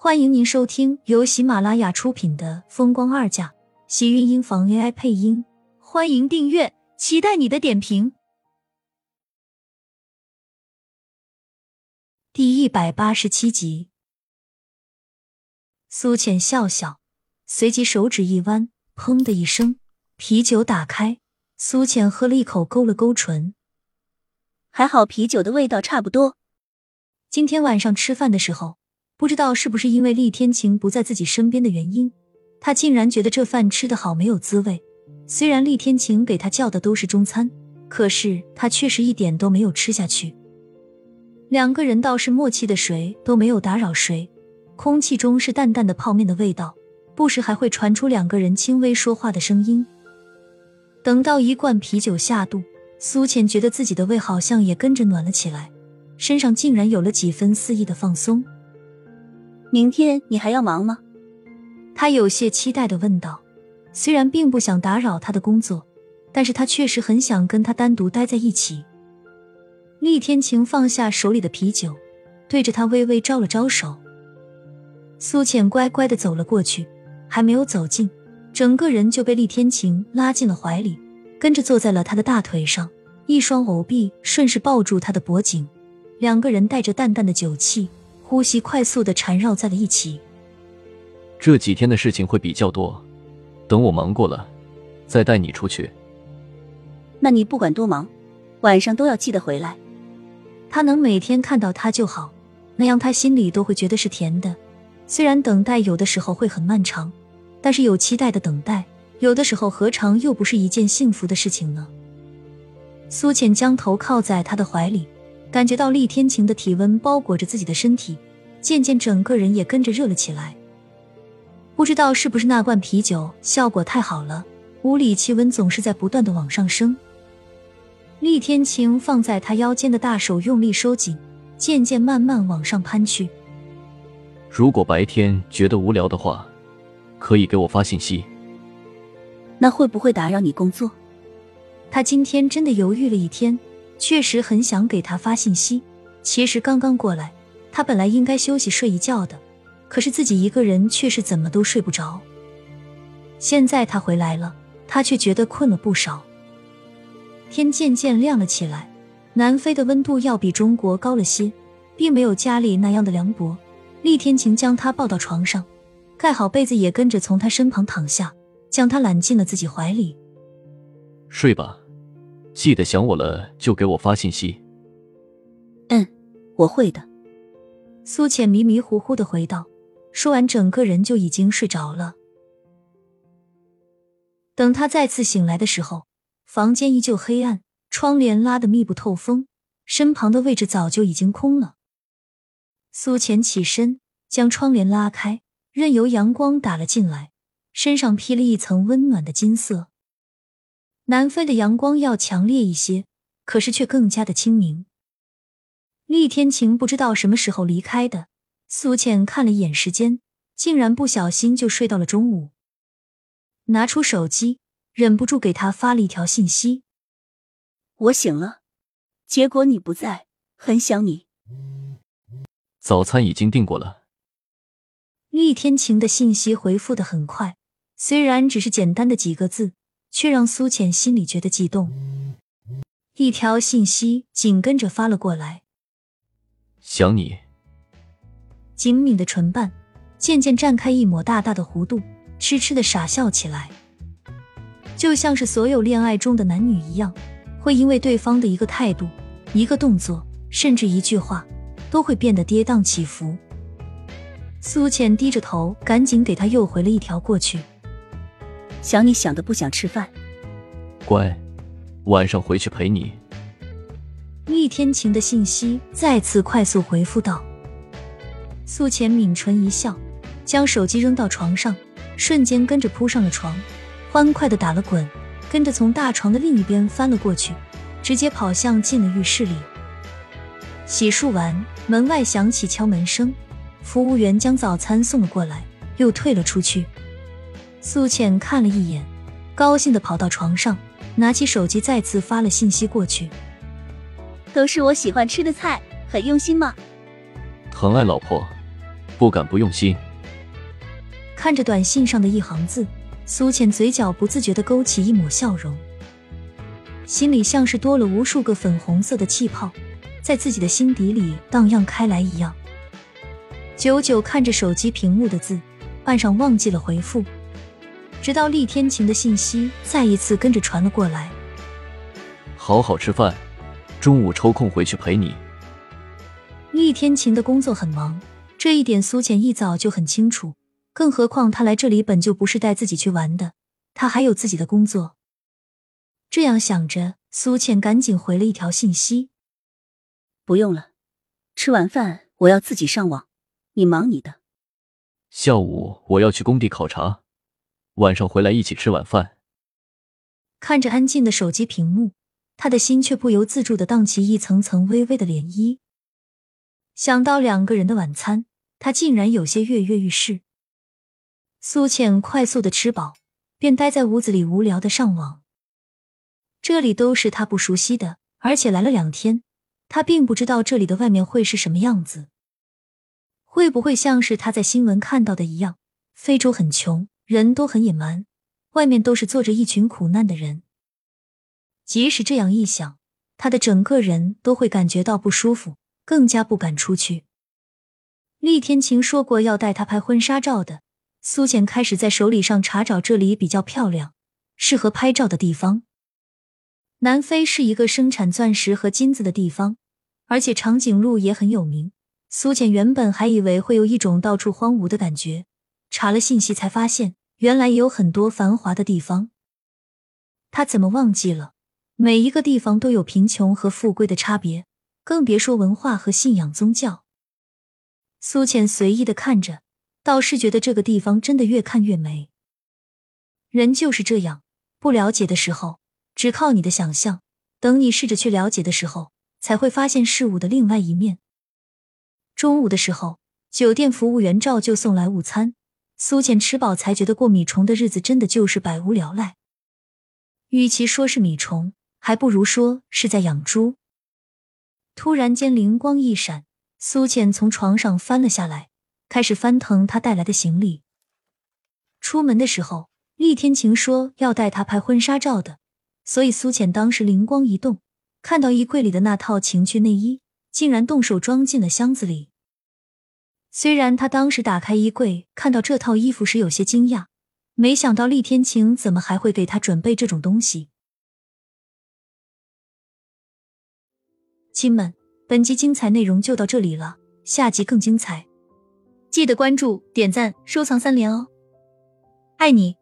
欢迎您收听由喜马拉雅出品的《风光二嫁》，喜运音房 AI 配音。欢迎订阅，期待你的点评。第一百八十七集，苏浅笑笑，随即手指一弯，砰的一声，啤酒打开。苏浅喝了一口，勾了勾唇，还好啤酒的味道差不多。今天晚上吃饭的时候。不知道是不是因为厉天晴不在自己身边的原因，他竟然觉得这饭吃的好没有滋味。虽然厉天晴给他叫的都是中餐，可是他确实一点都没有吃下去。两个人倒是默契的，谁都没有打扰谁。空气中是淡淡的泡面的味道，不时还会传出两个人轻微说话的声音。等到一罐啤酒下肚，苏浅觉得自己的胃好像也跟着暖了起来，身上竟然有了几分肆意的放松。明天你还要忙吗？他有些期待的问道。虽然并不想打扰他的工作，但是他确实很想跟他单独待在一起。厉天晴放下手里的啤酒，对着他微微招了招手。苏浅乖乖的走了过去，还没有走近，整个人就被厉天晴拉进了怀里，跟着坐在了他的大腿上，一双藕臂顺势抱住他的脖颈，两个人带着淡淡的酒气。呼吸快速的缠绕在了一起。这几天的事情会比较多，等我忙过了，再带你出去。那你不管多忙，晚上都要记得回来。他能每天看到他就好，那样他心里都会觉得是甜的。虽然等待有的时候会很漫长，但是有期待的等待，有的时候何尝又不是一件幸福的事情呢？苏浅将头靠在他的怀里。感觉到厉天晴的体温包裹着自己的身体，渐渐整个人也跟着热了起来。不知道是不是那罐啤酒效果太好了，屋里气温总是在不断的往上升。厉天晴放在他腰间的大手用力收紧，渐渐慢慢往上攀去。如果白天觉得无聊的话，可以给我发信息。那会不会打扰你工作？他今天真的犹豫了一天。确实很想给他发信息。其实刚刚过来，他本来应该休息睡一觉的，可是自己一个人却是怎么都睡不着。现在他回来了，他却觉得困了不少。天渐渐亮了起来，南非的温度要比中国高了些，并没有家里那样的凉薄。厉天晴将他抱到床上，盖好被子，也跟着从他身旁躺下，将他揽进了自己怀里。睡吧。记得想我了就给我发信息。嗯，我会的。苏浅迷迷糊糊的回道，说完整个人就已经睡着了。等他再次醒来的时候，房间依旧黑暗，窗帘拉得密不透风，身旁的位置早就已经空了。苏浅起身将窗帘拉开，任由阳光打了进来，身上披了一层温暖的金色。南非的阳光要强烈一些，可是却更加的清明。厉天晴不知道什么时候离开的，苏浅看了一眼时间，竟然不小心就睡到了中午。拿出手机，忍不住给他发了一条信息：“我醒了，结果你不在，很想你。”早餐已经订过了。厉天晴的信息回复的很快，虽然只是简单的几个字。却让苏浅心里觉得悸动。一条信息紧跟着发了过来：“想你。”紧抿的唇瓣渐渐绽开一抹大大的弧度，痴痴的傻笑起来，就像是所有恋爱中的男女一样，会因为对方的一个态度、一个动作，甚至一句话，都会变得跌宕起伏。苏浅低着头，赶紧给他又回了一条过去。想你想的不想吃饭，乖，晚上回去陪你。厉天晴的信息再次快速回复道。苏浅抿唇一笑，将手机扔到床上，瞬间跟着扑上了床，欢快的打了滚，跟着从大床的另一边翻了过去，直接跑向进了浴室里。洗漱完，门外响起敲门声，服务员将早餐送了过来，又退了出去。苏浅看了一眼，高兴的跑到床上，拿起手机再次发了信息过去。都是我喜欢吃的菜，很用心吗？疼爱老婆。不敢不用心。看着短信上的一行字，苏浅嘴角不自觉的勾起一抹笑容，心里像是多了无数个粉红色的气泡，在自己的心底里荡漾开来一样。久久看着手机屏幕的字，半晌忘记了回复，直到厉天晴的信息再一次跟着传了过来。好好吃饭，中午抽空回去陪你。厉天晴的工作很忙，这一点苏浅一早就很清楚。更何况他来这里本就不是带自己去玩的，他还有自己的工作。这样想着，苏浅赶紧回了一条信息：“不用了，吃完饭我要自己上网。”你忙你的。下午我要去工地考察，晚上回来一起吃晚饭。看着安静的手机屏幕，他的心却不由自主的荡起一层层微微的涟漪。想到两个人的晚餐，他竟然有些跃跃欲试。苏倩快速的吃饱，便待在屋子里无聊的上网。这里都是他不熟悉的，而且来了两天，他并不知道这里的外面会是什么样子。会不会像是他在新闻看到的一样？非洲很穷，人都很野蛮，外面都是坐着一群苦难的人。即使这样一想，他的整个人都会感觉到不舒服，更加不敢出去。厉天晴说过要带他拍婚纱照的，苏浅开始在手里上查找这里比较漂亮、适合拍照的地方。南非是一个生产钻石和金子的地方，而且长颈鹿也很有名。苏浅原本还以为会有一种到处荒芜的感觉，查了信息才发现，原来也有很多繁华的地方。他怎么忘记了，每一个地方都有贫穷和富贵的差别，更别说文化和信仰宗教。苏浅随意的看着，倒是觉得这个地方真的越看越美。人就是这样，不了解的时候，只靠你的想象；等你试着去了解的时候，才会发现事物的另外一面。中午的时候，酒店服务员照旧送来午餐。苏浅吃饱才觉得过米虫的日子真的就是百无聊赖。与其说是米虫，还不如说是在养猪。突然间灵光一闪，苏浅从床上翻了下来，开始翻腾他带来的行李。出门的时候，厉天晴说要带他拍婚纱照的，所以苏浅当时灵光一动，看到衣柜里的那套情趣内衣。竟然动手装进了箱子里。虽然他当时打开衣柜看到这套衣服时有些惊讶，没想到厉天晴怎么还会给他准备这种东西。亲们，本集精彩内容就到这里了，下集更精彩，记得关注、点赞、收藏三连哦！爱你。